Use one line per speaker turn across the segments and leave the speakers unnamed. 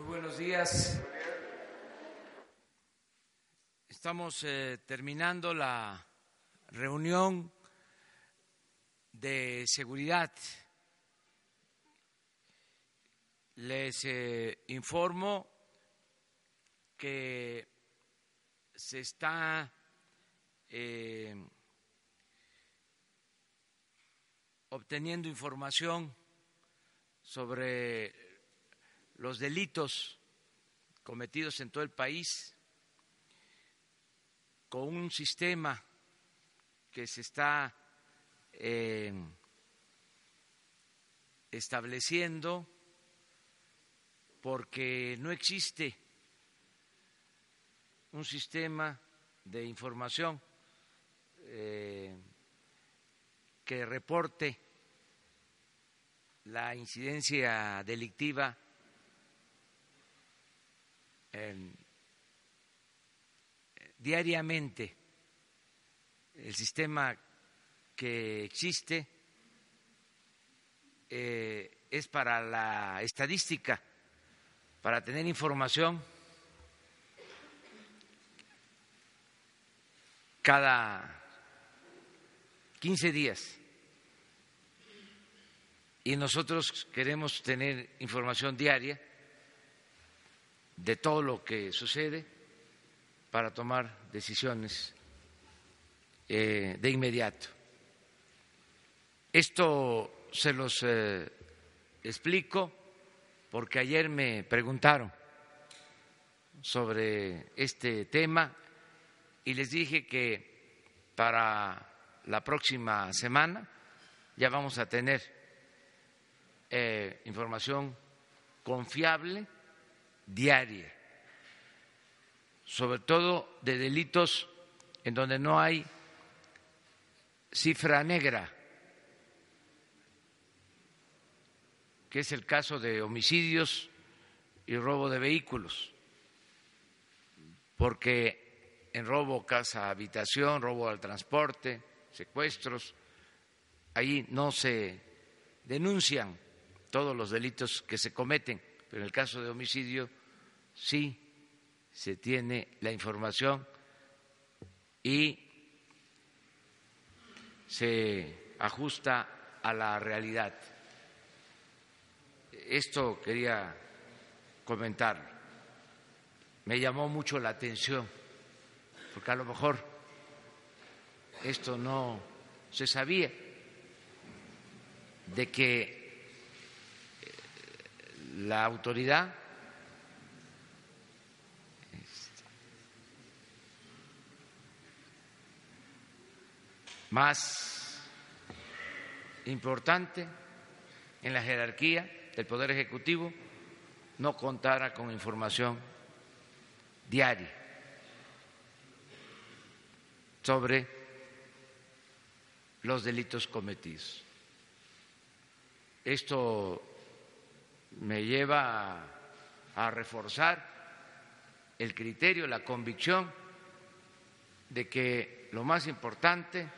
Muy buenos días. Estamos eh, terminando la reunión de seguridad. Les eh, informo que se está eh, obteniendo información sobre los delitos cometidos en todo el país con un sistema que se está eh, estableciendo porque no existe un sistema de información eh, que reporte la incidencia delictiva diariamente. El sistema que existe eh, es para la estadística, para tener información cada 15 días. Y nosotros queremos tener información diaria de todo lo que sucede para tomar decisiones eh, de inmediato. Esto se los eh, explico porque ayer me preguntaron sobre este tema y les dije que para la próxima semana ya vamos a tener eh, información confiable diaria, sobre todo de delitos en donde no hay cifra negra, que es el caso de homicidios y robo de vehículos, porque en robo casa habitación, robo al transporte, secuestros, ahí no se denuncian todos los delitos que se cometen, pero en el caso de homicidio sí se tiene la información y se ajusta a la realidad. Esto quería comentar. Me llamó mucho la atención, porque a lo mejor esto no se sabía, de que la autoridad más importante en la jerarquía del Poder Ejecutivo no contara con información diaria sobre los delitos cometidos. Esto me lleva a, reforzar el criterio, la convicción de que lo más importante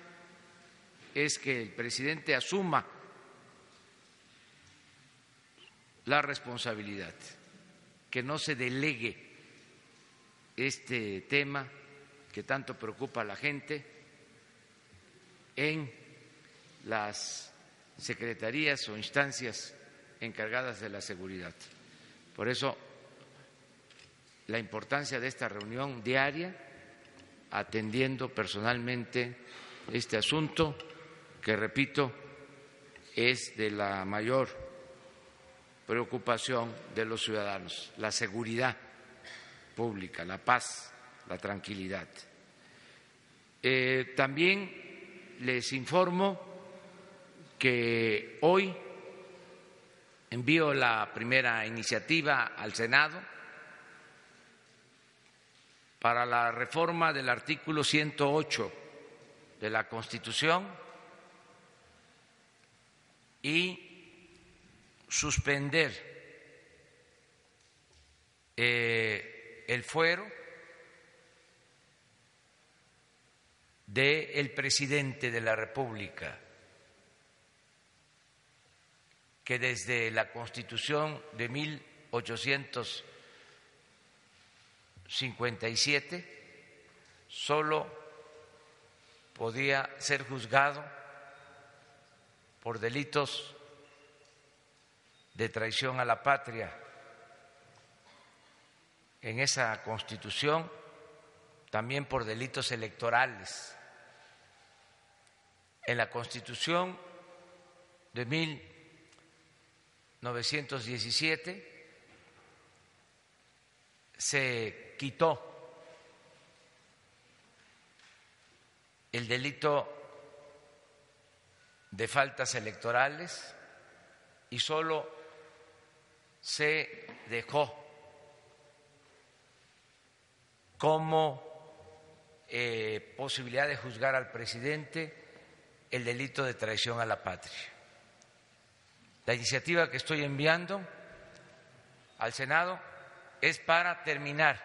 es que el presidente asuma la responsabilidad, que no se delegue este tema que tanto preocupa a la gente en las secretarías o instancias encargadas de la seguridad. Por eso, la importancia de esta reunión diaria, atendiendo personalmente este asunto que repito es de la mayor preocupación de los ciudadanos, la seguridad pública, la paz, la tranquilidad. Eh, también les informo que hoy envío la primera iniciativa al Senado para la reforma del artículo 108 de la Constitución y suspender eh, el fuero del presidente de la República, que desde la Constitución de 1888 57 solo podía ser juzgado por delitos de traición a la patria. En esa constitución también por delitos electorales. En la constitución de 1917 se quitó el delito de faltas electorales y solo se dejó como eh, posibilidad de juzgar al presidente el delito de traición a la patria. La iniciativa que estoy enviando al Senado es para terminar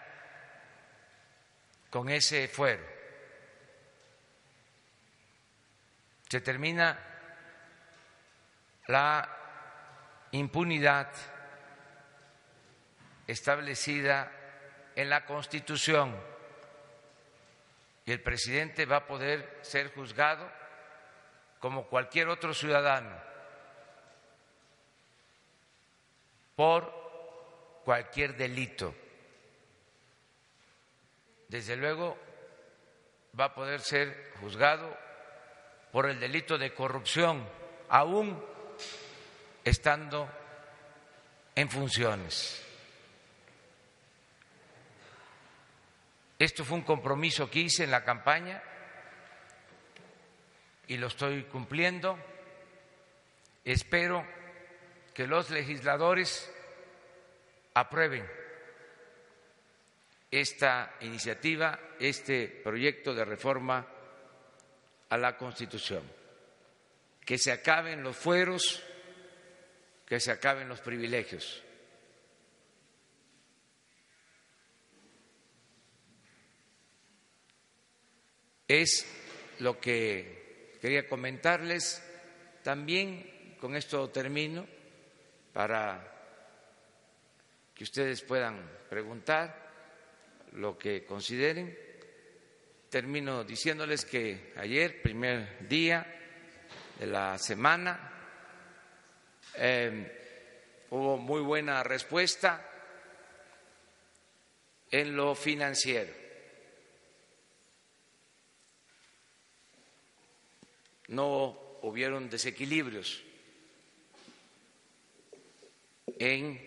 con ese fuero. Se termina la impunidad establecida en la Constitución y el presidente va a poder ser juzgado como cualquier otro ciudadano por cualquier delito. Desde luego va a poder ser juzgado por el delito de corrupción, aún estando en funciones. Esto fue un compromiso que hice en la campaña y lo estoy cumpliendo. Espero que los legisladores aprueben esta iniciativa, este proyecto de reforma a la Constitución, que se acaben los fueros, que se acaben los privilegios Es lo que quería comentarles. También con esto termino para que ustedes puedan preguntar lo que consideren. Termino diciéndoles que ayer, primer día de la semana, eh, hubo muy buena respuesta en lo financiero no hubieron desequilibrios en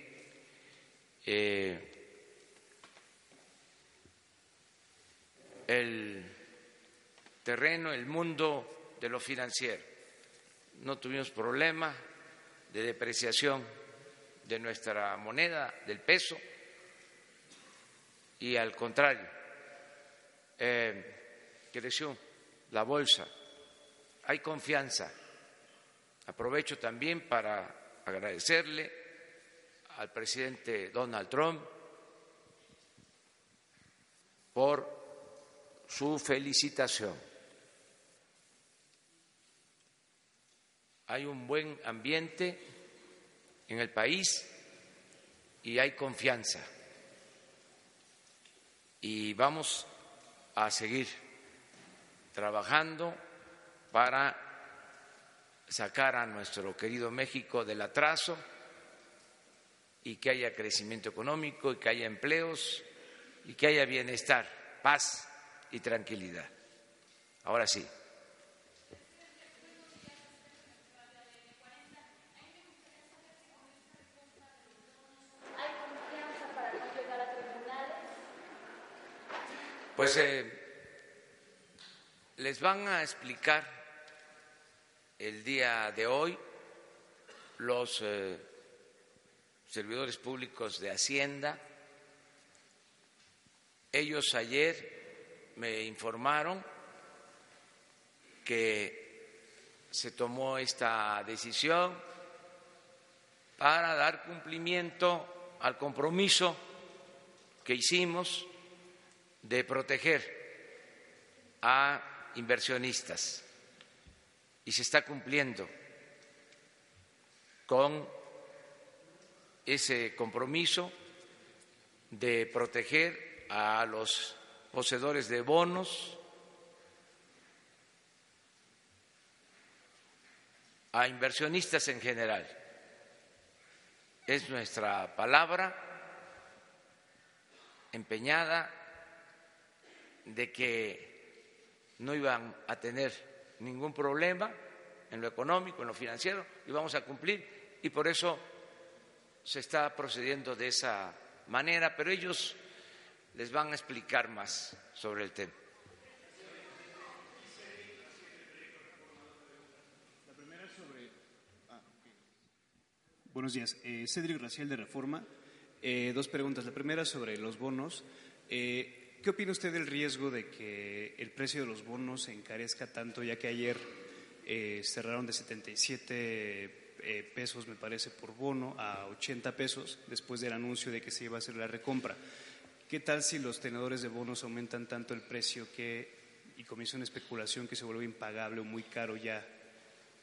eh, el terreno, el mundo de lo financiero. No tuvimos problema de depreciación de nuestra moneda, del peso, y al contrario, eh, creció la bolsa hay confianza. Aprovecho también para agradecerle al presidente Donald Trump por su felicitación. Hay un buen ambiente en el país y hay confianza. Y vamos a seguir trabajando para sacar a nuestro querido México del atraso y que haya crecimiento económico y que haya empleos y que haya bienestar, paz y tranquilidad. Ahora sí. Pues eh, les van a explicar el día de hoy los eh, servidores públicos de Hacienda. Ellos ayer me informaron que se tomó esta decisión para dar cumplimiento al compromiso que hicimos de proteger a inversionistas y se está cumpliendo con ese compromiso de proteger a los poseedores de bonos, a inversionistas en general. Es nuestra palabra empeñada de que no iban a tener ningún problema en lo económico, en lo financiero, y vamos a cumplir. Y por eso se está procediendo de esa manera, pero ellos les van a explicar más sobre el tema.
Buenos días. Eh, Cédric Raciel de Reforma. Eh, dos preguntas. La primera sobre los bonos. Eh, ¿Qué opina usted del riesgo de que el precio de los bonos se encarezca tanto, ya que ayer eh, cerraron de 77 eh, pesos, me parece, por bono a 80 pesos después del anuncio de que se iba a hacer la recompra? ¿Qué tal si los tenedores de bonos aumentan tanto el precio que y comienza una especulación que se vuelve impagable o muy caro ya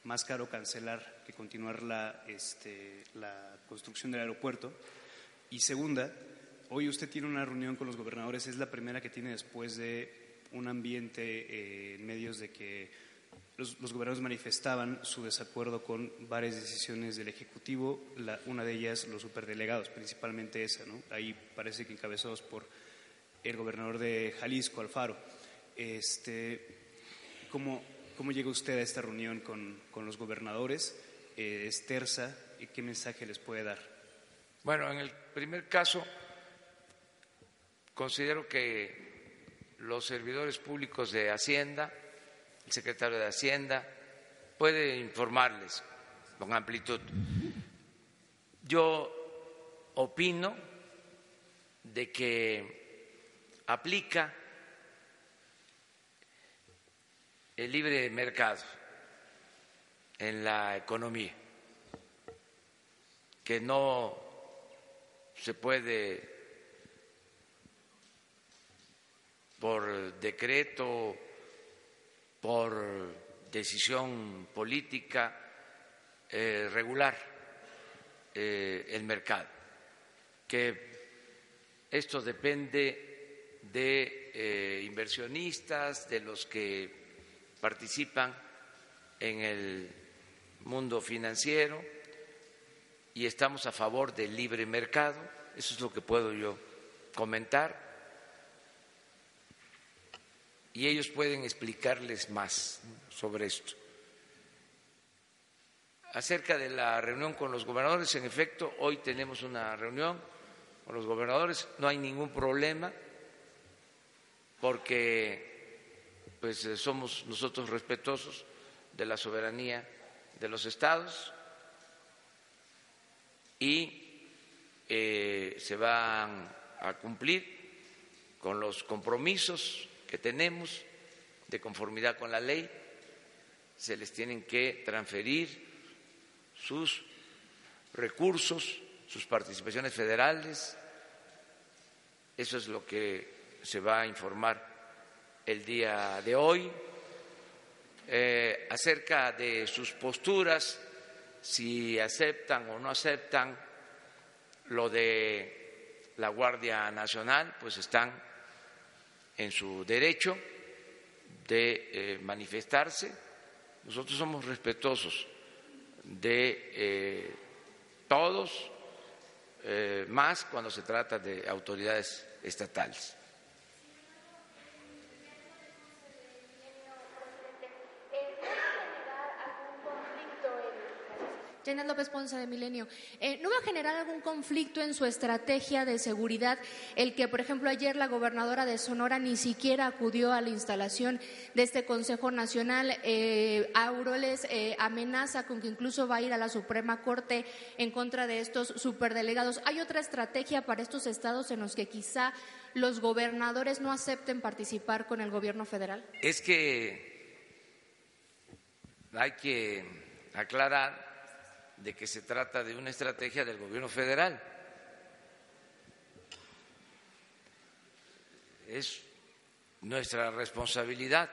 más caro cancelar que continuar la, este, la construcción del aeropuerto. Y segunda, hoy usted tiene una reunión con los gobernadores, es la primera que tiene después de un ambiente eh, en medios de que los, los, gobernadores manifestaban su desacuerdo con varias decisiones del Ejecutivo, la, una de ellas los superdelegados, principalmente esa, ¿no? ahí parece que encabezados por el gobernador de Jalisco, Alfaro. Este, ¿cómo, ¿Cómo llega usted a esta reunión con, con los gobernadores? Eh, ¿Es tersa? ¿Y qué mensaje les puede dar?
Bueno, en el primer caso, considero que los servidores públicos de Hacienda, el secretario de Hacienda, puede informarles con amplitud. Yo opino de que aplica el libre mercado en la economía, que no se puede por decreto, por decisión política, eh, regular eh, el mercado, que esto depende de eh, inversionistas, de los que participan en el mundo financiero y estamos a favor del libre mercado. Eso es lo que puedo yo comentar. Y ellos pueden explicarles más sobre esto. Acerca de la reunión con los gobernadores, en efecto, hoy tenemos una reunión con los gobernadores, no hay ningún problema porque pues eh, somos nosotros respetuosos de la soberanía de los estados y eh, se van a cumplir con los compromisos que tenemos de conformidad con la ley, se les tienen que transferir sus recursos, sus participaciones federales, eso es lo que se va a informar el día de hoy eh, acerca de sus posturas, si aceptan o no aceptan lo de la Guardia Nacional, pues están en su derecho de eh, manifestarse. Nosotros somos respetuosos de eh, todos, más cuando se trata de autoridades estatales.
Janet López Ponce de Milenio. Eh, ¿No va a generar algún conflicto en su estrategia de seguridad el que, por ejemplo, ayer la gobernadora de Sonora ni siquiera acudió a la instalación de este Consejo Nacional? Eh, Aureoles eh, amenaza con que incluso va a ir a la Suprema Corte en contra de estos superdelegados. ¿Hay otra estrategia para estos estados en los que quizá los gobernadores no acepten participar con el gobierno federal?
Es que hay que aclarar de que se trata de una estrategia del gobierno federal. Es nuestra responsabilidad.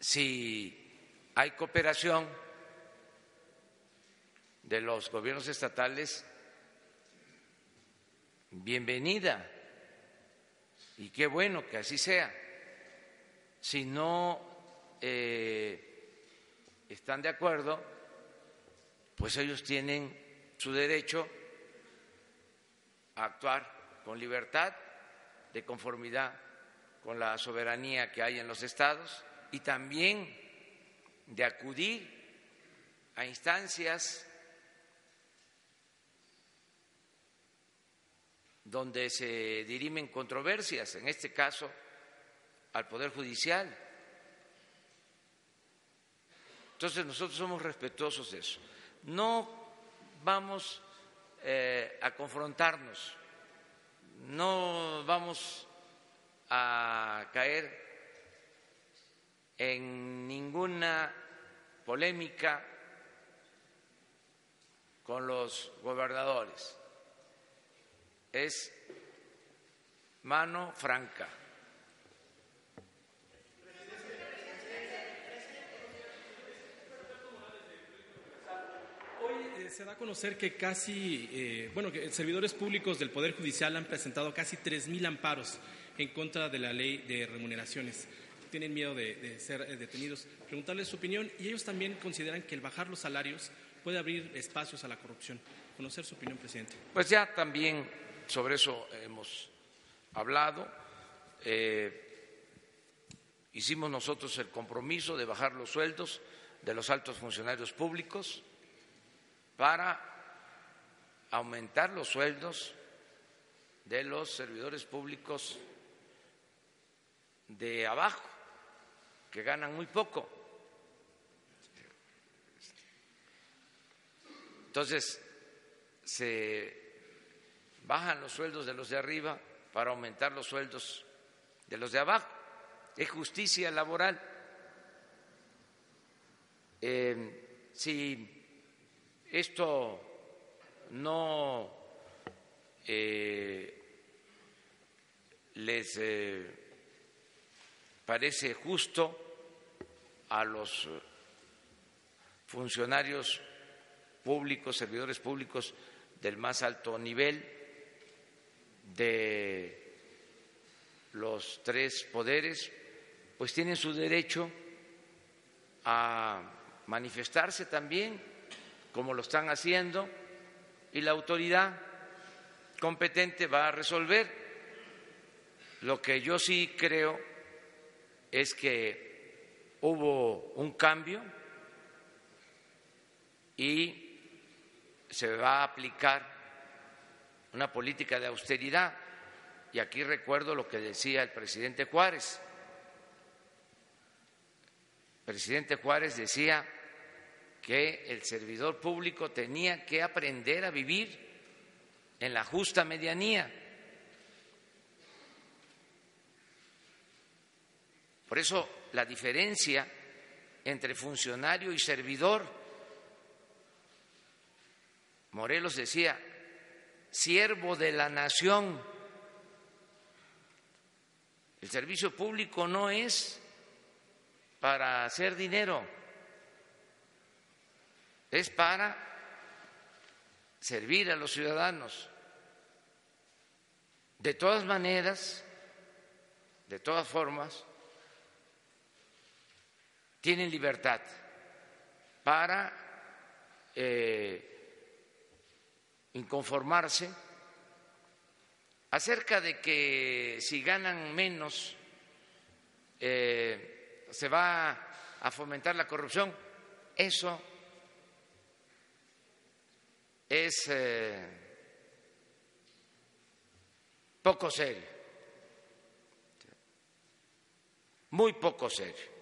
Si hay cooperación de los gobiernos estatales, bienvenida y qué bueno que así sea. Si no eh, están de acuerdo, pues ellos tienen su derecho a actuar con libertad, de conformidad con la soberanía que hay en los estados y también de acudir a instancias donde se dirimen controversias, en este caso al Poder Judicial. Entonces nosotros somos respetuosos de eso. No vamos eh, a confrontarnos, no vamos a caer en ninguna polémica con los gobernadores. Es mano franca.
Se da a conocer que casi, eh, bueno, que servidores públicos del Poder Judicial han presentado casi 3.000 amparos en contra de la ley de remuneraciones tienen miedo de, ser eh, detenidos. Preguntarles su opinión y ellos también consideran que el bajar los salarios puede abrir espacios a la corrupción. Conocer su opinión, presidente.
Pues ya también sobre eso hemos hablado. Eh, hicimos nosotros el compromiso de bajar los sueldos de los altos funcionarios públicos para aumentar los sueldos de los servidores públicos de abajo que ganan muy poco. Entonces, se bajan los sueldos de los de arriba para aumentar los sueldos de los de abajo. Es justicia laboral. Eh, si esto no eh, les eh, parece justo, a los funcionarios públicos, servidores públicos del más alto nivel de los tres poderes, pues tienen su derecho a manifestarse también, como lo están haciendo, y la autoridad competente va a resolver. Lo que yo sí creo es que hubo un cambio y se va a aplicar una política de austeridad. Y aquí recuerdo lo que decía el presidente Juárez. El presidente Juárez decía que el servidor público tenía que aprender a vivir en la justa medianía. Por eso la diferencia entre funcionario y servidor. Morelos decía, siervo de la nación. El servicio público no es para hacer dinero, es para servir a los ciudadanos. De todas maneras, de todas formas, tienen libertad para eh, inconformarse acerca de que si ganan menos eh, se va a fomentar la corrupción. Eso es eh, poco serio, muy poco serio.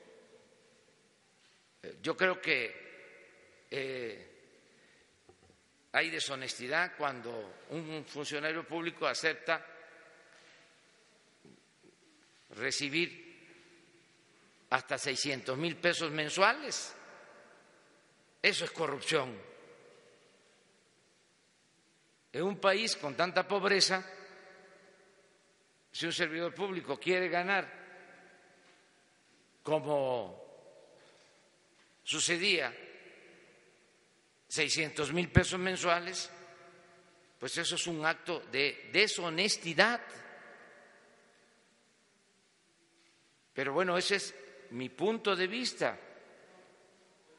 Yo creo que eh, hay deshonestidad cuando un funcionario público acepta recibir hasta 600 mil pesos mensuales. Eso es corrupción. En un país con tanta pobreza, si un servidor público quiere ganar como sucedía 600 mil pesos mensuales, pues eso es un acto de deshonestidad. Pero bueno, ese es mi punto de vista.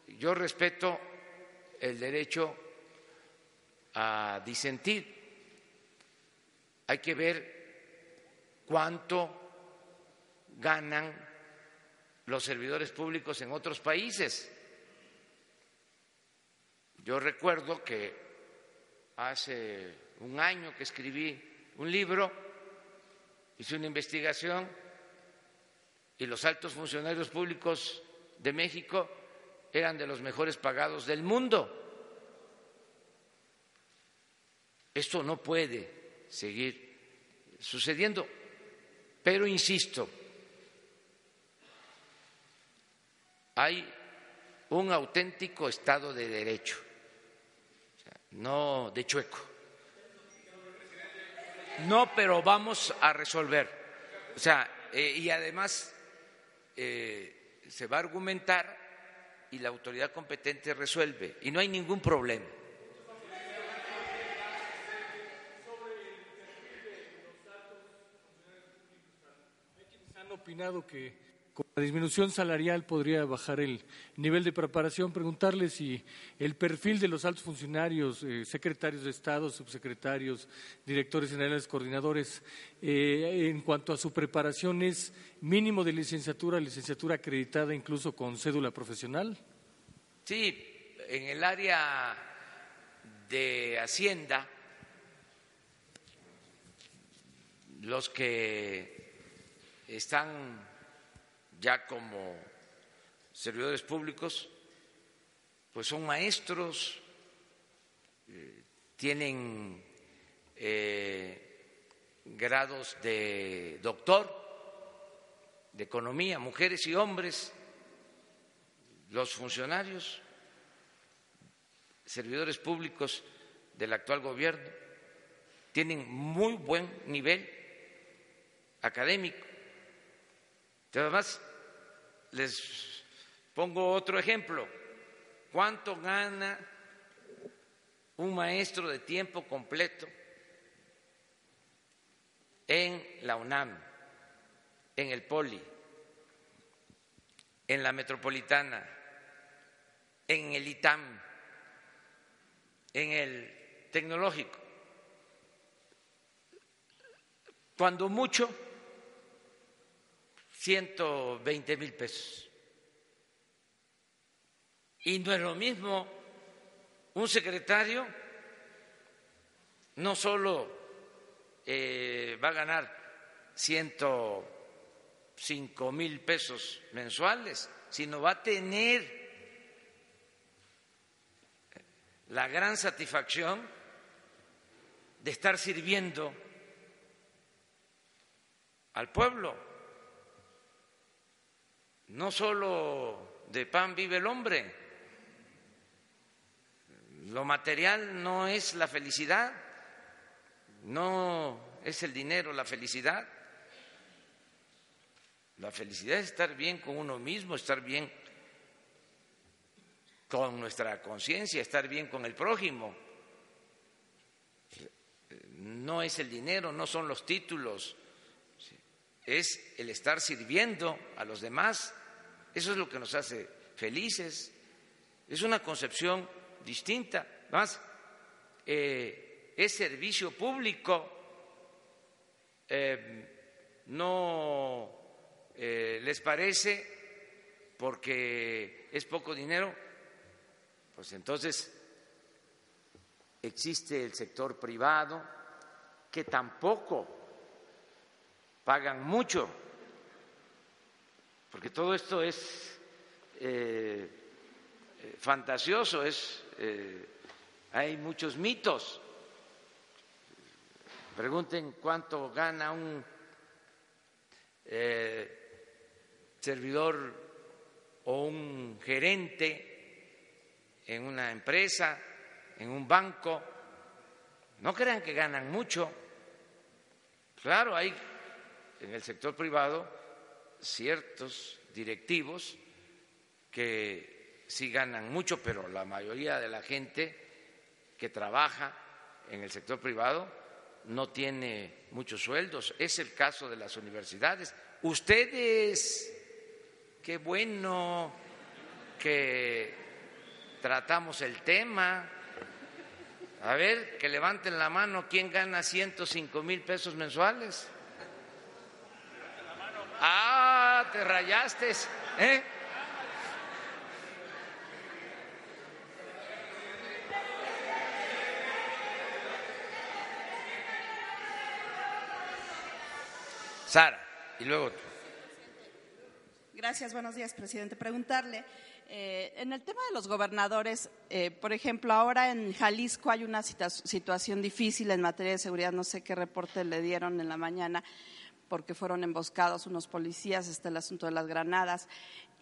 Yo respeto el derecho a disentir. Hay que ver cuánto ganan los servidores públicos en otros países. Yo recuerdo que hace un año que escribí un libro, hice una investigación y los altos funcionarios públicos de México eran de los mejores pagados del mundo. Esto no puede seguir sucediendo, pero insisto, hay un auténtico Estado de Derecho, no de chueco. No, pero vamos a resolver. O sea, eh, y además eh, se va a argumentar y la autoridad competente resuelve y no hay ningún problema.
Opinado que con la disminución salarial podría bajar el nivel de preparación. Preguntarle si el perfil de los altos funcionarios, eh, secretarios de Estado, subsecretarios, directores generales, coordinadores, eh, en cuanto a su preparación, ¿es mínimo de licenciatura, licenciatura acreditada incluso con cédula profesional?
Sí, en el área de Hacienda, los que están ya como servidores públicos, pues son maestros, eh, tienen eh, grados de doctor, de economía, mujeres y hombres, los funcionarios, servidores públicos del actual gobierno, tienen muy buen nivel académico. Además, les pongo otro ejemplo. ¿Cuánto gana un maestro de tiempo completo en la UNAM, en el Poli, en la Metropolitana, en el ITAM, en el Tecnológico? Cuando mucho 120 mil pesos. Y no es lo mismo un secretario, no solo eh, va a ganar 105 mil pesos mensuales, sino va a tener la gran satisfacción de estar sirviendo al pueblo no solo de pan vive el hombre, lo material no es la felicidad, no es el dinero la felicidad. La felicidad es estar bien con uno mismo, estar bien con nuestra conciencia, estar bien con el prójimo. No es el dinero, no son los títulos, es el estar sirviendo a los demás eso es lo que nos hace felices. Es una concepción distinta. Más, eh, es servicio público. Eh, no eh, les parece porque es poco dinero, pues entonces existe el sector privado que tampoco pagan mucho porque todo esto es eh, eh, fantasioso, es, eh, hay muchos mitos. Pregunten cuánto gana un servidor o un gerente en una empresa, en un banco. No crean que ganan mucho. Claro, hay en el sector privado ciertos directivos que sí ganan mucho, pero la mayoría de la gente que trabaja en el sector privado no tiene muchos sueldos. Es el caso de las universidades. Ustedes, qué bueno que tratamos el tema. A ver, que levanten la mano, ¿quién gana 105 mil pesos mensuales? Ah, te rayaste, ¿eh? Sara, y luego tú.
Gracias, buenos días, presidente. Preguntarle, eh, en el tema de los gobernadores, eh, por ejemplo, ahora en Jalisco hay una situación difícil en materia de seguridad, no sé qué reporte le dieron en la mañana, porque fueron emboscados unos policías, está el asunto de las granadas.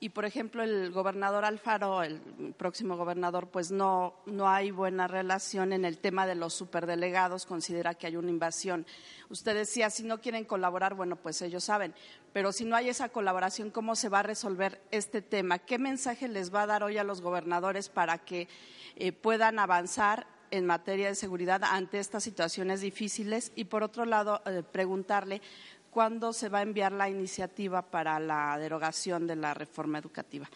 Y, por ejemplo, el gobernador Alfaro, el próximo gobernador, pues no, no hay buena relación en el tema de los superdelegados, considera que hay una invasión. Usted decía, si no quieren colaborar, bueno, pues ellos saben, pero si no hay esa colaboración, ¿cómo se va a resolver este tema? ¿Qué mensaje les va a dar hoy a los gobernadores para que eh, puedan avanzar en materia de seguridad ante estas situaciones difíciles? Y, por otro lado, eh, preguntarle cuándo se va a enviar la iniciativa para la derogación de la reforma educativa,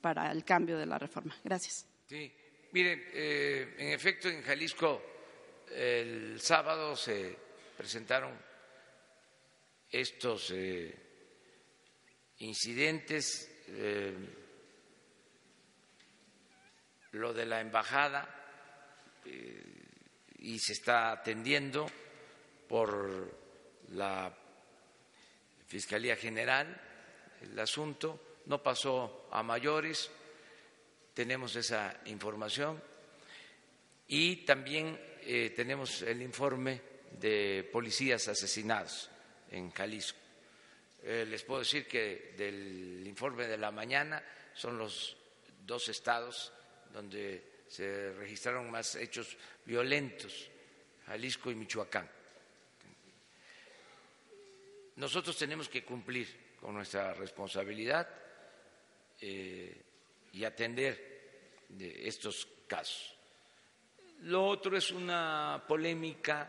para el cambio de la reforma. Gracias.
Sí, miren, eh, en efecto, en Jalisco el sábado se presentaron estos eh, incidentes, eh, lo de la embajada, y se está atendiendo por la Fiscalía General el asunto, no pasó a mayores, tenemos esa información y también eh, tenemos el informe de policías asesinados en Jalisco. Eh, les puedo decir que del informe de la mañana son los dos estados donde se registraron más hechos violentos, Jalisco y Michoacán. Nosotros tenemos que cumplir con nuestra responsabilidad eh, y atender estos casos. Lo otro es una polémica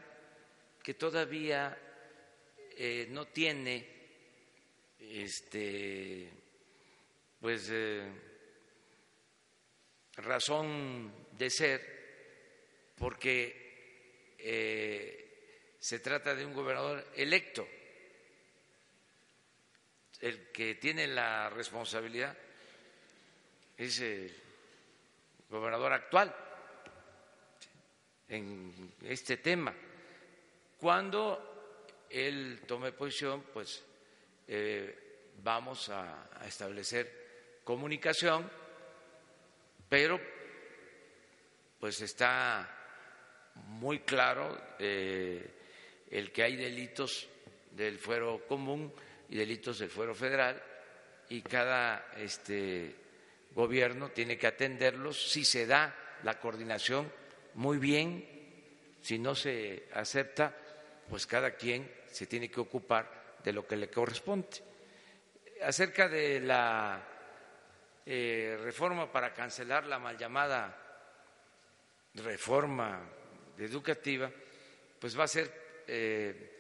que todavía eh, no tiene este pues eh, razón de ser porque se trata de un gobernador electo el que tiene la responsabilidad es el gobernador actual en este tema. Cuando él tome posición, pues eh, vamos a, establecer comunicación, pero pues está muy claro eh, el que hay delitos del fuero común y delitos del fuero federal y cada este, gobierno tiene que atenderlos. Si se da la coordinación, muy bien. Si no se acepta, pues cada quien se tiene que ocupar de lo que le corresponde. Acerca de la eh, reforma para cancelar la mal llamada reforma educativa, pues va a ser eh,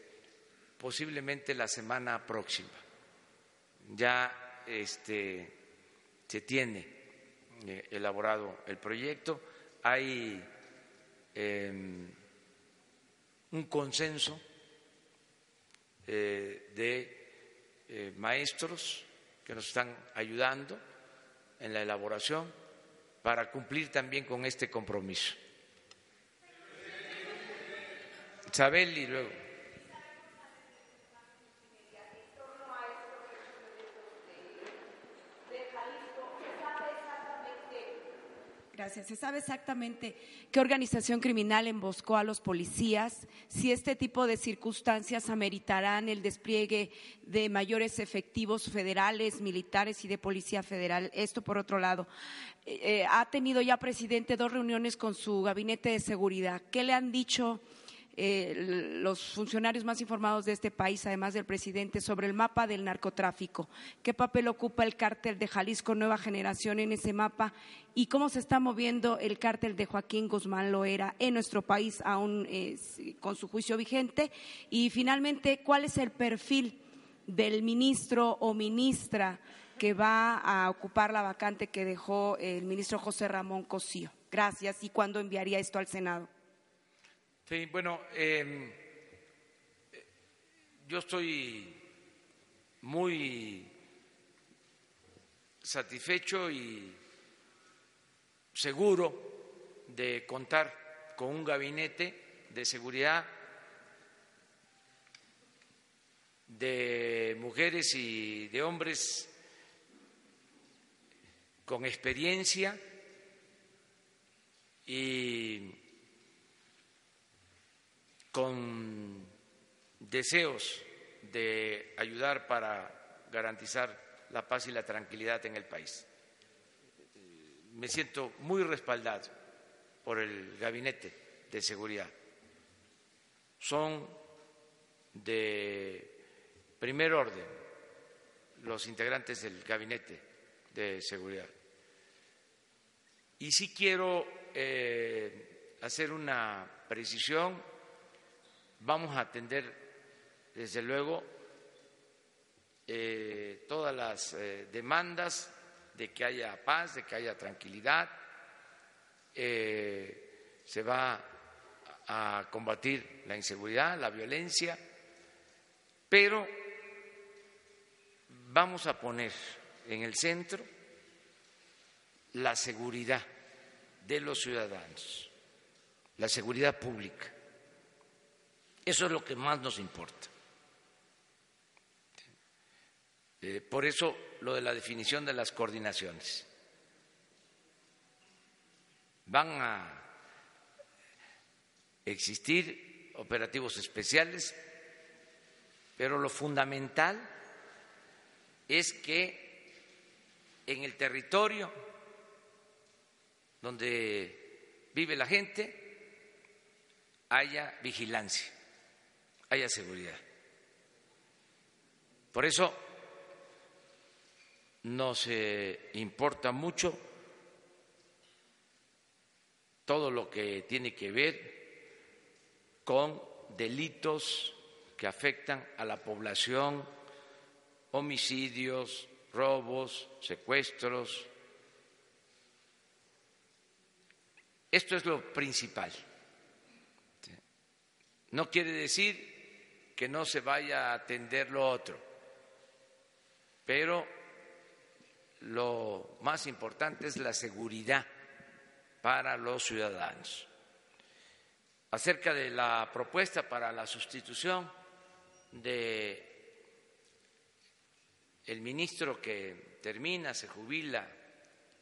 posiblemente la semana próxima. Ya este, se tiene eh, elaborado el proyecto, hay em, un consenso eh, de eh, maestros que nos están ayudando en la elaboración para cumplir también con este compromiso. Isabel y luego.
¿Se sabe exactamente qué organización criminal emboscó a los policías? Si este tipo de circunstancias ameritarán el despliegue de mayores efectivos federales, militares y de policía federal. Esto por otro lado. Eh, eh, ha tenido ya, presidente, dos reuniones con su gabinete de seguridad. ¿Qué le han dicho eh, los funcionarios más informados de este país, además del presidente, sobre el mapa del narcotráfico. ¿Qué papel ocupa el cártel de Jalisco Nueva Generación en ese mapa y cómo se está moviendo el cártel de Joaquín Guzmán Loera en nuestro país, aún con su juicio vigente? Y finalmente, ¿cuál es el perfil del ministro o ministra que va a ocupar la vacante que dejó el ministro José Ramón Cosío? Gracias. ¿Y cuándo enviaría esto al Senado?
Sí, bueno, em, yo estoy muy satisfecho y seguro de contar con un gabinete de seguridad de mujeres y de hombres con experiencia y con deseos de ayudar para garantizar la paz y la tranquilidad en el país. Me siento muy respaldado por el gabinete de seguridad. Son de primer orden los integrantes del gabinete de seguridad. Y sí quiero eh, hacer una precisión Vamos a atender, desde luego, eh, todas las eh, demandas de que haya paz, de que haya tranquilidad. Eh, se va a combatir la inseguridad, la violencia, pero vamos a poner en el centro la seguridad de los ciudadanos, la seguridad pública. Eso es lo que más nos importa. Eh, por eso lo de la definición de las coordinaciones. Van a existir operativos especiales, pero lo fundamental es que en el territorio donde vive la gente haya vigilancia haya seguridad. Por eso nos importa mucho todo lo que tiene que ver con delitos que afectan a la población, homicidios, robos, secuestros. Esto es lo principal. No quiere decir que no se vaya a atender lo otro. Pero lo más importante es la seguridad para los ciudadanos. Acerca de la propuesta para la sustitución de el ministro que termina, se jubila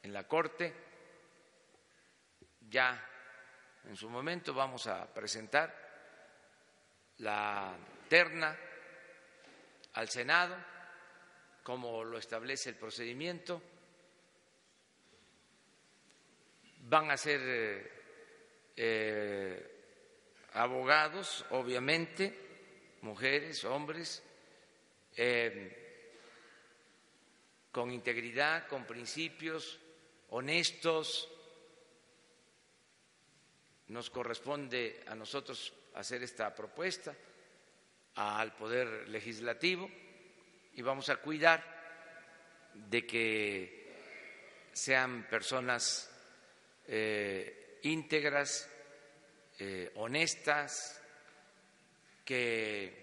en la Corte, ya en su momento vamos a presentar la al Senado, como lo establece el procedimiento. Van a ser eh, eh, abogados, obviamente, mujeres, hombres, eh, con integridad, con principios, honestos. Nos corresponde a nosotros hacer esta propuesta al Poder Legislativo y vamos a cuidar de que sean personas eh, íntegras, eh, honestas, que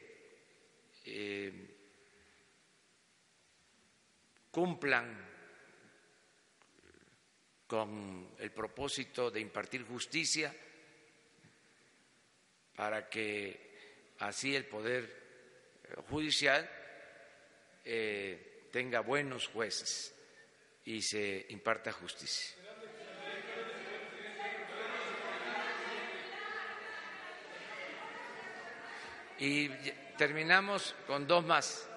eh, cumplan con el propósito de impartir justicia para que así el Poder eh, Judicial eh, tenga buenos jueces y se imparta justicia. Y terminamos con dos más.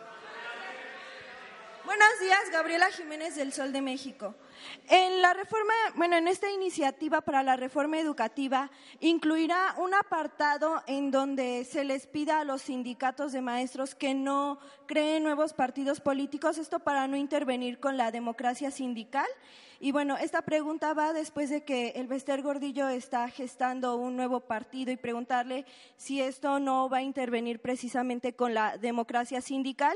Buenos días, Gabriela Jiménez del Sol de México. En la reforma, bueno, en esta iniciativa para la reforma educativa incluirá un apartado en donde se les pida a los sindicatos de maestros que no creen nuevos partidos políticos, esto para no intervenir con la democracia sindical. Y bueno, esta pregunta va después de que el Bester Gordillo está gestando un nuevo partido y preguntarle si esto no va a intervenir precisamente con la democracia sindical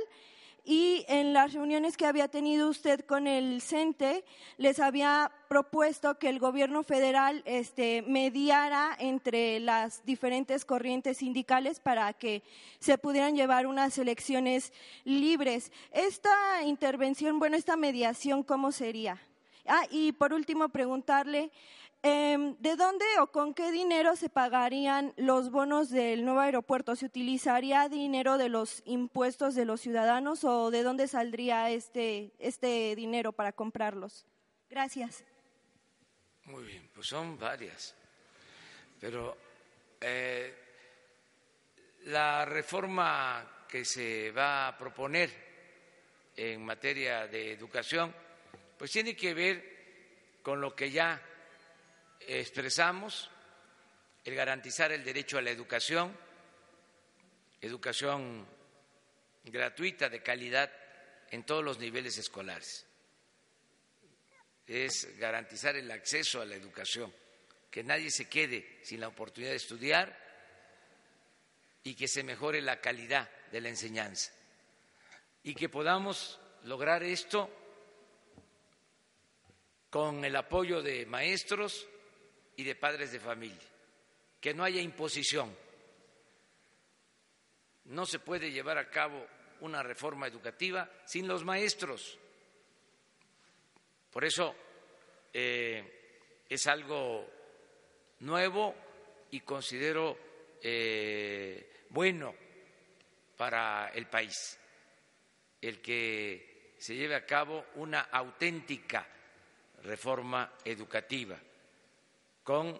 y en las reuniones que había tenido usted con el CENTE, les había propuesto que el gobierno federal este, mediara entre las diferentes corrientes sindicales para que se pudieran llevar unas elecciones libres. Esta intervención, bueno, esta mediación, ¿cómo sería? Ah, y por último, preguntarle, Em, ¿De dónde o con qué dinero se pagarían los bonos del nuevo aeropuerto? ¿Se utilizaría dinero de los impuestos de los ciudadanos o de dónde saldría este, este dinero para comprarlos? Gracias.
Muy bien, pues son varias. Pero eh, la reforma que se va a proponer en materia de educación, pues tiene que ver con lo que ya expresamos el garantizar el derecho a la educación, educación gratuita de calidad en todos los niveles escolares. Es garantizar el acceso a la educación, que nadie se quede sin la oportunidad de estudiar y que se mejore la calidad de la enseñanza. Y que podamos lograr esto con el apoyo de maestros, y de padres de familia, que no haya imposición. No se puede llevar a cabo una reforma educativa sin los maestros. Por eso eh, es algo nuevo y considero eh, bueno para el país el que se lleve a cabo una auténtica reforma educativa con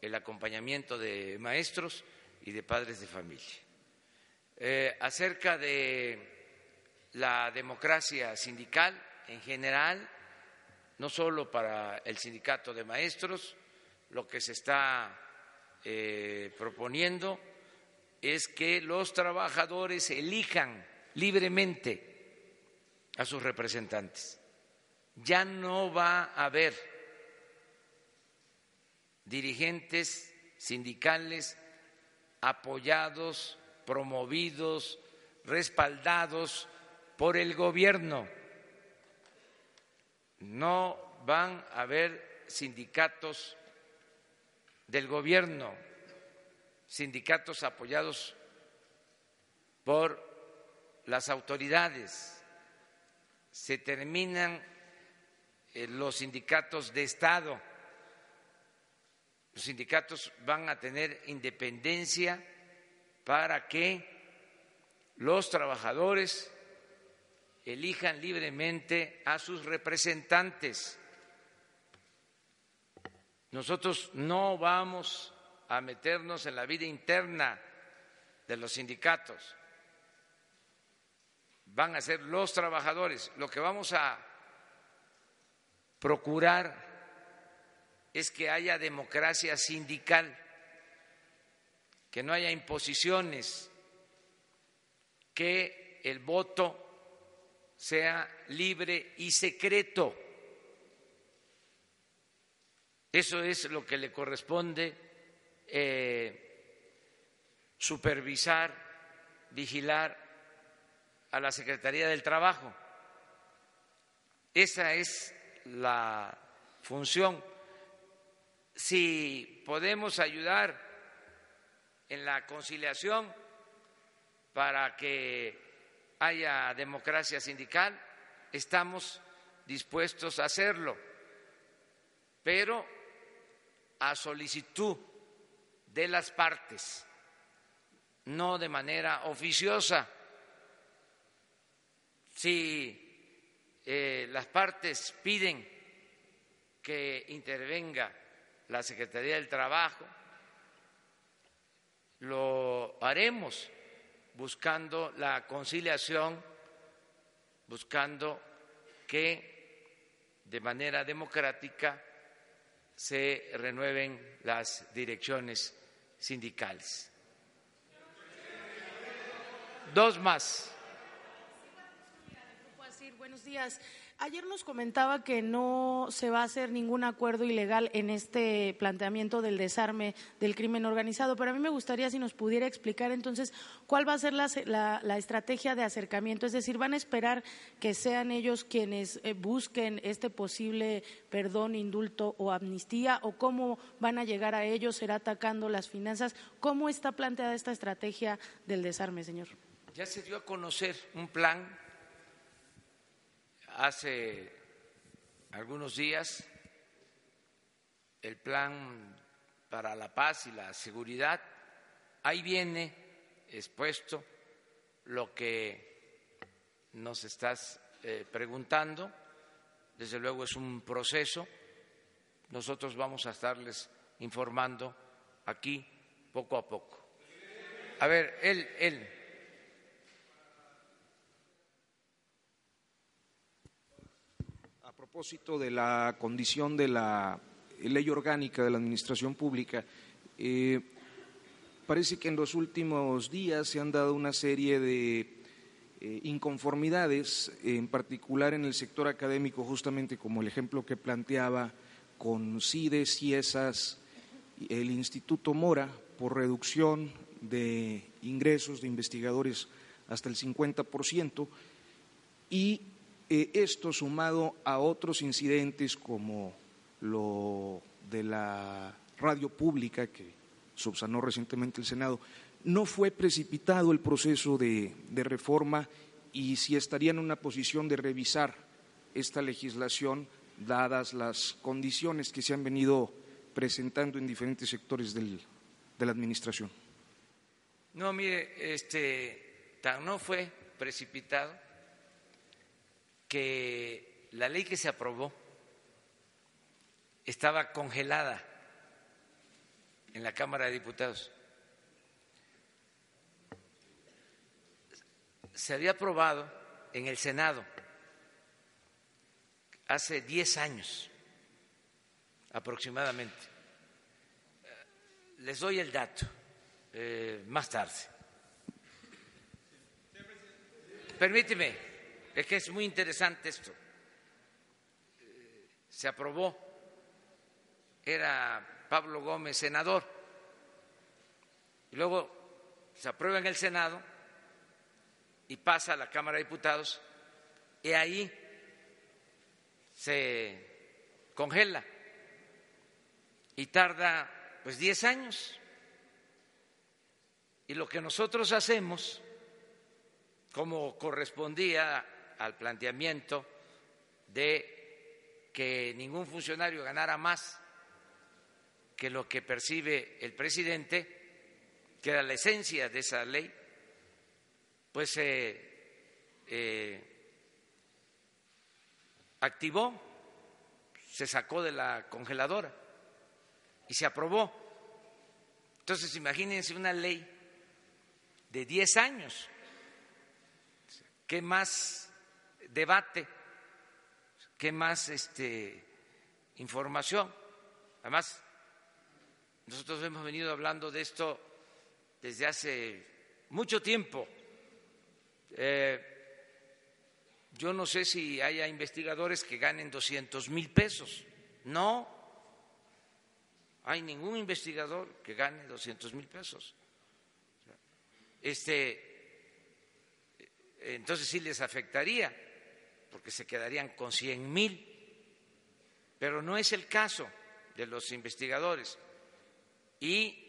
el acompañamiento de maestros y de padres de familia. Eh, acerca de la democracia sindical en general, no solo para el sindicato de maestros, lo que se está eh, proponiendo es que los trabajadores elijan libremente a sus representantes. Ya no va a haber dirigentes sindicales apoyados, promovidos, respaldados por el gobierno. No van a haber sindicatos del gobierno, sindicatos apoyados por las autoridades. Se terminan eh, los sindicatos de Estado los sindicatos van a tener independencia para que los trabajadores elijan libremente a sus representantes. Nosotros no vamos a meternos en la vida interna de los sindicatos. Van a ser los trabajadores. Lo que vamos a procurar es que haya democracia sindical, que no haya imposiciones, que el voto sea libre y secreto. Eso es lo que le corresponde eh, supervisar, vigilar a la Secretaría del Trabajo. Esa es la función si podemos ayudar en la conciliación para que haya democracia sindical, estamos dispuestos a hacerlo, pero a solicitud de las partes, no de manera oficiosa. Si eh, las partes piden que intervenga la Secretaría del Trabajo, lo haremos buscando la conciliación, buscando que de manera democrática se renueven las direcciones sindicales. Dos más.
Buenos días. Ayer nos comentaba que no se va a hacer ningún acuerdo ilegal en este planteamiento del desarme del crimen organizado, pero a mí me gustaría si nos pudiera explicar entonces cuál va a ser la, estrategia de acercamiento, es decir, ¿van a esperar que sean ellos quienes eh, busquen este posible perdón, indulto o amnistía o cómo van a llegar a ellos? ¿Será atacando las finanzas? ¿Cómo está planteada esta estrategia del desarme, señor?
Ya se dio a conocer un plan hace algunos días el plan para la paz y la seguridad. Ahí viene expuesto lo que nos estás eh, preguntando. Desde luego es un proceso. Nosotros vamos a estarles informando aquí poco a poco. A ver, él, él.
Propósito de la condición de la ley orgánica de la Administración Pública, eh, parece que en los últimos días se han dado una serie de eh, inconformidades, en particular en el sector académico, justamente como el ejemplo que planteaba con CIDES, CIESAS, el Instituto Mora, por reducción de ingresos de investigadores hasta el 50%, y eh, esto sumado a otros incidentes como lo de la radio pública que subsanó recientemente el Senado, no fue precipitado el proceso de, reforma y si estaría en una posición de revisar esta legislación dadas las condiciones que se han venido presentando en diferentes sectores del, de la Administración.
No, mire, este, no fue precipitado que la ley que se aprobó estaba congelada en la Cámara de Diputados. Se había aprobado en el Senado hace 10 años aproximadamente. Les doy el dato eh, más tarde. Permíteme. Es que es muy interesante esto. Se aprobó, era Pablo Gómez senador, y luego se aprueba en el Senado y pasa a la Cámara de Diputados, y ahí se congela y tarda pues 10 años. Y lo que nosotros hacemos, como correspondía al planteamiento de que ningún funcionario ganara más que lo que percibe el presidente, que era la esencia de esa ley, pues se eh, activó, se sacó de la congeladora y se aprobó. Entonces, imagínense una ley de 10 años. ¿Qué más debate, qué más este, información. Además, nosotros hemos venido hablando de esto desde hace mucho tiempo. Eh, yo no sé si haya investigadores que ganen 200 mil pesos. No, hay ningún investigador que gane 200 mil pesos. Este, entonces sí les afectaría porque se quedarían con cien mil, pero no es el caso de los investigadores. Y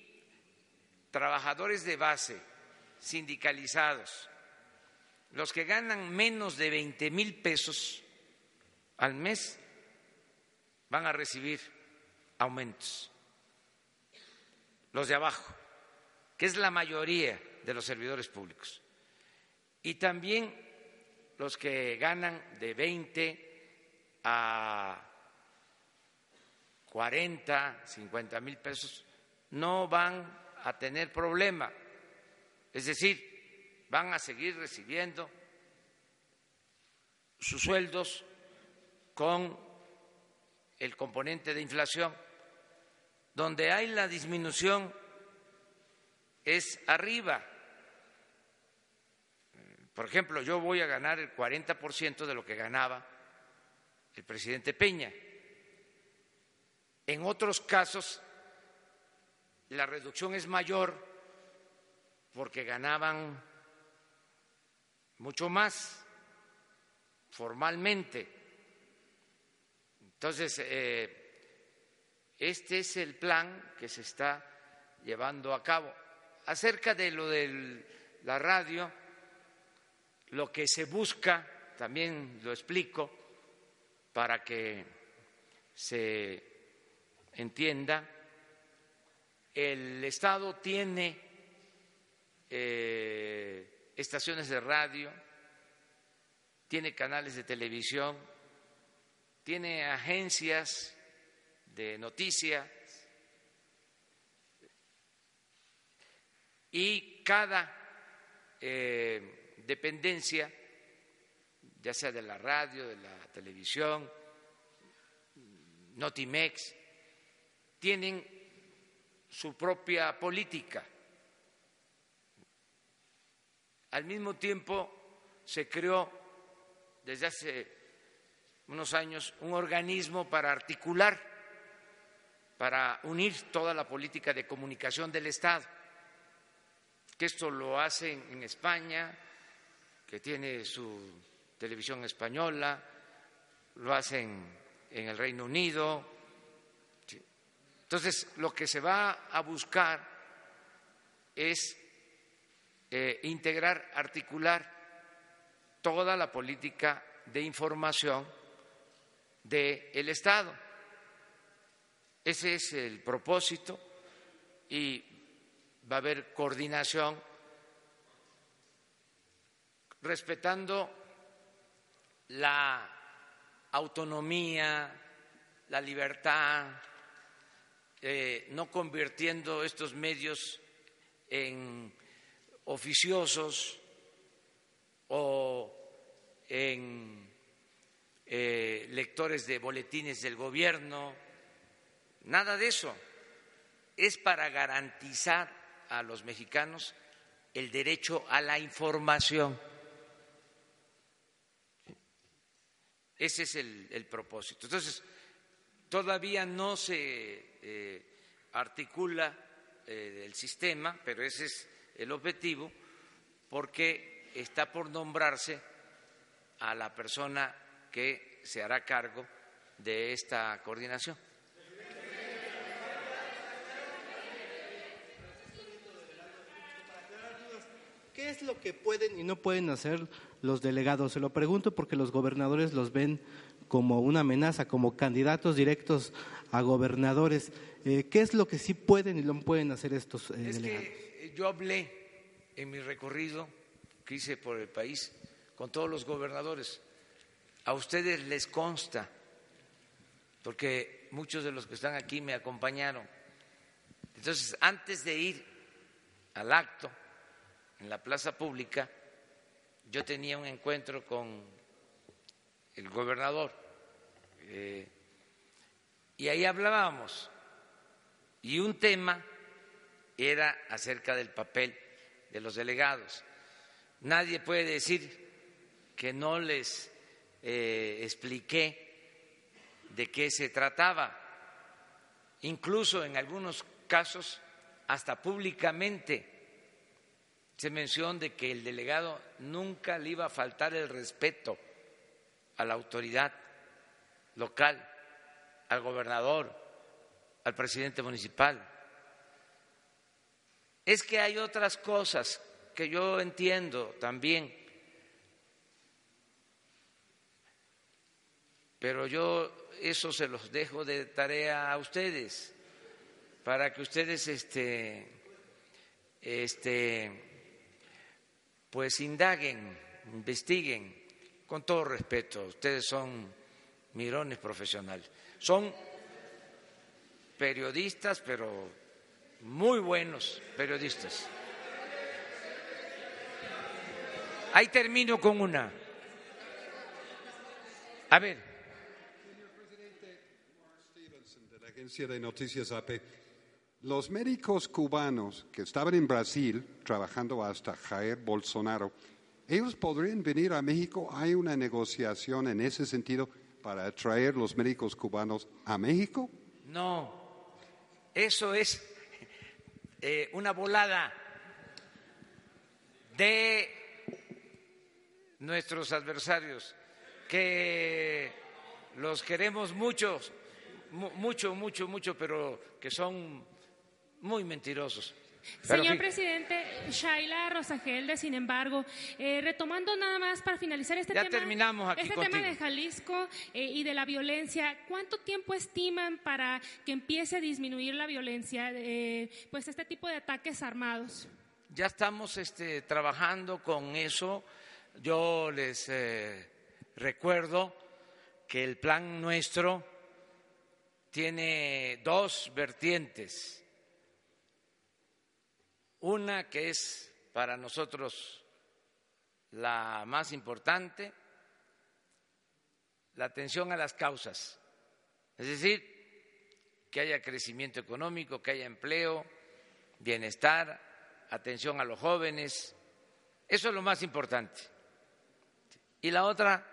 trabajadores de base, sindicalizados, los que ganan menos de 20 mil pesos al mes van a recibir aumentos. Los de abajo, que es la mayoría de los servidores públicos. Y también los que ganan de 20 a 40, 50 mil pesos no van a tener problema. Es decir, van a seguir recibiendo sus sueldos con el componente de inflación. Donde hay la disminución es arriba. Por ejemplo, yo voy a ganar el 40% de lo que ganaba el presidente Peña. En otros casos, la reducción es mayor porque ganaban mucho más formalmente. Entonces, eh, este es el plan que se está llevando a cabo. Acerca de lo de la radio, lo que se busca, también lo explico para que se entienda, el Estado tiene eh, estaciones de radio, tiene canales de televisión, tiene agencias de noticias y cada eh, dependencia, ya sea de la radio, de la televisión, Notimex, tienen su propia política. Al mismo tiempo se creó desde hace unos años un organismo para articular, para unir toda la política de comunicación del Estado, que esto lo hacen en España, que tiene su televisión española, lo hacen en el Reino Unido. Entonces, lo que se va a buscar es eh, integrar, articular toda la política de información del Estado. Ese es el propósito y va a haber coordinación respetando la autonomía, la libertad, eh, no convirtiendo estos medios en oficiosos o en eh, lectores de boletines del gobierno, nada de eso. Es para garantizar a los mexicanos el derecho a la información. Ese es el, propósito. Entonces, todavía no se eh, articula eh, el sistema, pero ese es el objetivo, porque está por nombrarse a la persona que se hará cargo de esta coordinación.
¿Qué es lo que pueden y no pueden hacer los delegados? Se lo pregunto porque los gobernadores los ven como una amenaza, como candidatos directos a gobernadores. Eh, ¿Qué es lo que sí pueden y no pueden hacer estos eh,
es
delegados?
Que yo hablé en mi recorrido que hice por el país con todos los gobernadores. A ustedes les consta, porque muchos de los que están aquí me acompañaron. Entonces, antes de ir al acto en la plaza pública, yo tenía un encuentro con el gobernador eh, y ahí hablábamos. Y un tema era acerca del papel de los delegados. Nadie puede decir que no les eh, expliqué de qué se trataba. Incluso en algunos casos, hasta públicamente, se menciona de que el delegado nunca le iba a faltar el respeto a la autoridad local, al gobernador, al presidente municipal. Es que hay otras cosas que yo entiendo también, pero yo eso se los dejo de tarea a ustedes para que ustedes este este pues indaguen, investiguen, con todo respeto, ustedes son mirones profesionales, son periodistas, pero muy buenos periodistas. Ahí termino con una. A ver.
Agencia de Noticias AP. Los médicos cubanos que estaban en Brasil trabajando hasta Jair Bolsonaro, ¿ellos podrían venir a México? ¿Hay una negociación en ese sentido para traer los médicos cubanos a México?
No, eso es eh, una volada de nuestros adversarios, que los queremos mucho, mucho, mucho, mucho, pero que son muy mentirosos.
Señor presidente, Shaila Rosagelde, sin embargo, eh, retomando nada más para finalizar este
ya
tema,
terminamos aquí
este tema de Jalisco eh, y de la violencia, ¿cuánto tiempo estiman para que empiece a disminuir la violencia, eh, pues este tipo de ataques armados?
Ya estamos este, trabajando con eso. Yo les recuerdo que el plan nuestro tiene dos vertientes una que es para nosotros la más importante, la atención a las causas, es decir, que haya crecimiento económico, que haya empleo, bienestar, atención a los jóvenes, eso es lo más importante. Y la otra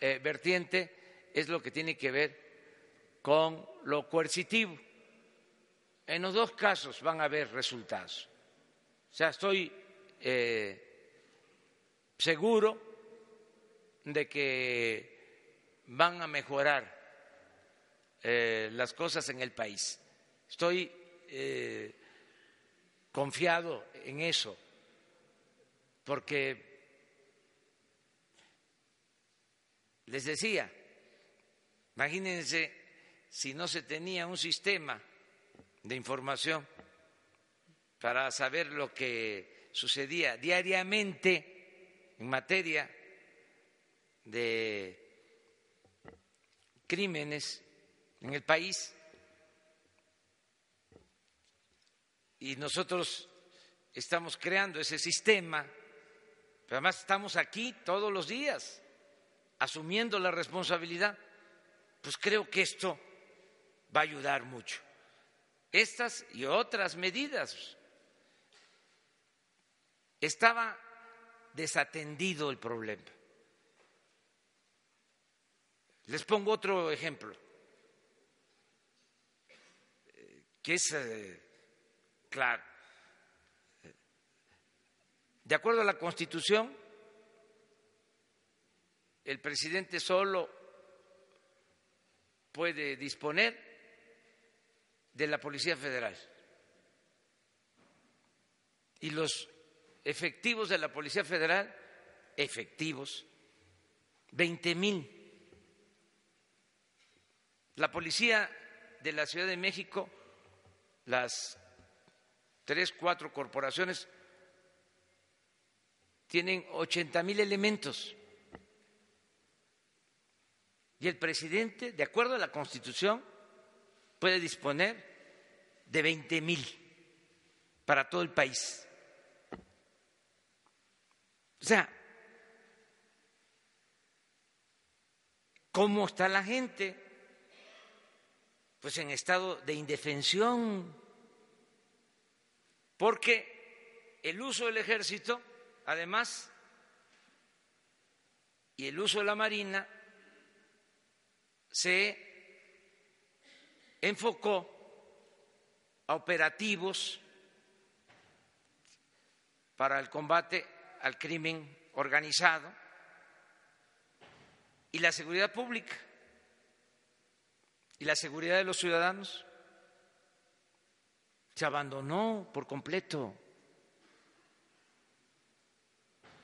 eh, vertiente es lo que tiene que ver con lo coercitivo en los dos casos van a haber resultados. O sea, estoy eh, seguro de que van a mejorar eh, las cosas en el país. Estoy eh, confiado en eso, porque les decía, imagínense si no se tenía un sistema de información para saber lo que sucedía diariamente en materia de crímenes en el país. Y nosotros estamos creando ese sistema, pero además estamos aquí todos los días asumiendo la responsabilidad, pues creo que esto va a ayudar mucho estas y otras medidas. Estaba desatendido el problema. Les pongo otro ejemplo, que es eh, claro. De acuerdo a la Constitución, el presidente solo puede disponer de la Policía Federal. Y los efectivos de la Policía Federal, efectivos, 20 mil. La Policía de la Ciudad de México, las tres, cuatro corporaciones, tienen 80 mil elementos. Y el presidente, de acuerdo a la Constitución, puede disponer de 20 mil para todo el país. O sea, ¿cómo está la gente? Pues en estado de indefensión, porque el uso del ejército, además, y el uso de la marina se enfocó a operativos para el combate al crimen organizado y la seguridad pública y la seguridad de los ciudadanos se abandonó por completo.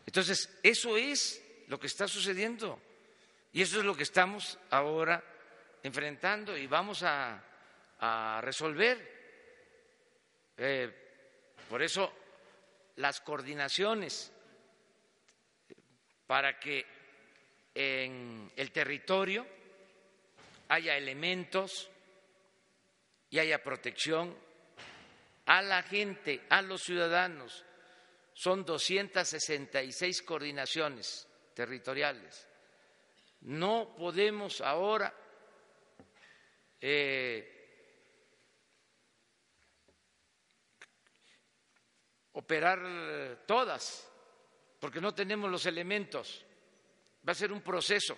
Entonces, eso es lo que está sucediendo y eso es lo que estamos ahora enfrentando y vamos a a resolver. Eh, por eso las coordinaciones para que en el territorio haya elementos y haya protección a la gente, a los ciudadanos. Son 266 coordinaciones territoriales. No podemos ahora eh, operar todas, porque no tenemos los elementos. Va a ser un proceso.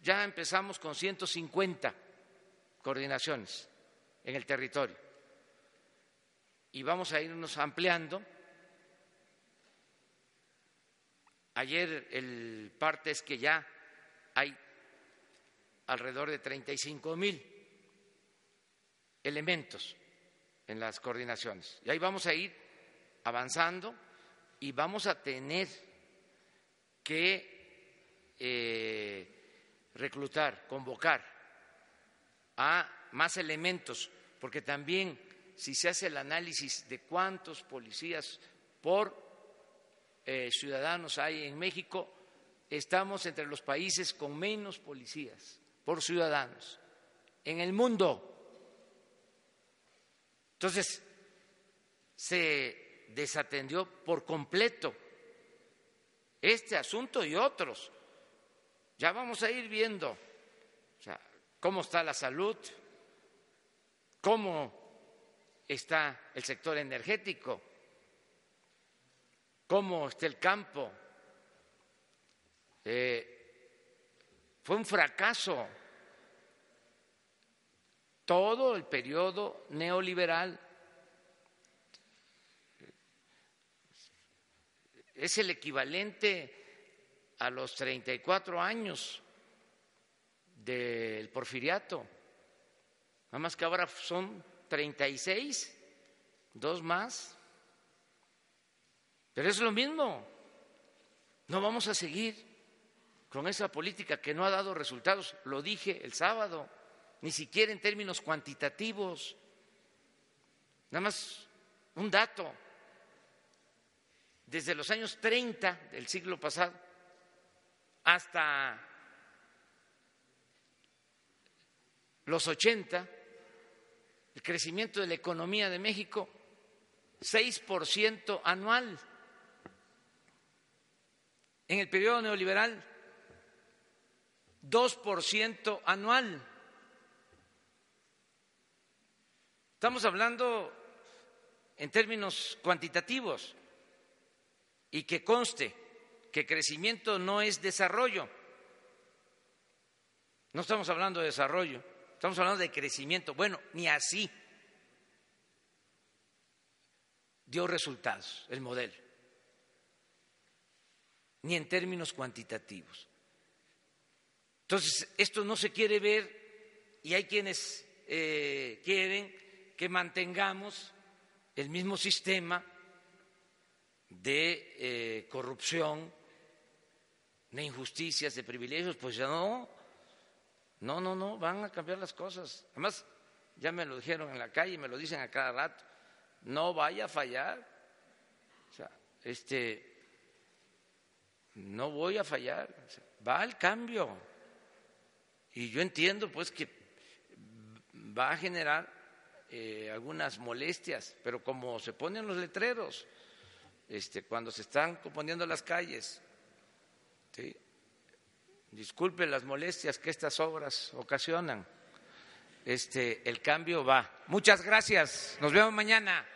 Ya empezamos con 150 coordinaciones en el territorio y vamos a irnos ampliando. Ayer el parte es que ya hay alrededor de 35 mil elementos en las coordinaciones. Y ahí vamos a ir avanzando y vamos a tener que eh, reclutar, convocar a más elementos, porque también si se hace el análisis de cuántos policías por eh, ciudadanos hay en México, estamos entre los países con menos policías por ciudadanos en el mundo. Entonces, se desatendió por completo este asunto y otros. Ya vamos a ir viendo cómo está la salud, cómo está el sector energético, cómo está el campo. Eh, fue un fracaso todo el periodo neoliberal. Es el equivalente a los 34 años del porfiriato. Nada más que ahora son 36, dos más. Pero es lo mismo. No vamos a seguir con esa política que no ha dado resultados. Lo dije el sábado, ni siquiera en términos cuantitativos. Nada más un dato. Desde los años 30 del siglo pasado hasta los 80, el crecimiento de la economía de México, 6% anual. En el periodo neoliberal, 2% anual. Estamos hablando en términos cuantitativos y que conste que crecimiento no es desarrollo. No estamos hablando de desarrollo, Estamos hablando de crecimiento. Bueno, ni así dio resultados el modelo, ni en términos cuantitativos. Entonces, esto no se quiere ver y hay quienes eh, quieren que mantengamos el mismo sistema de eh, corrupción, de injusticias, de privilegios, pues ya no, no, no, no, van a cambiar las cosas. Además, ya me lo dijeron en la calle, me lo dicen a cada rato, no vaya a fallar. O sea, este, no voy a fallar, va al cambio. Y yo entiendo pues que va a generar eh, algunas molestias, pero como se ponen los letreros, este, cuando se están componiendo las calles, ¿sí? disculpe las molestias que estas obras ocasionan. Este, el cambio va. Muchas gracias. Nos vemos mañana.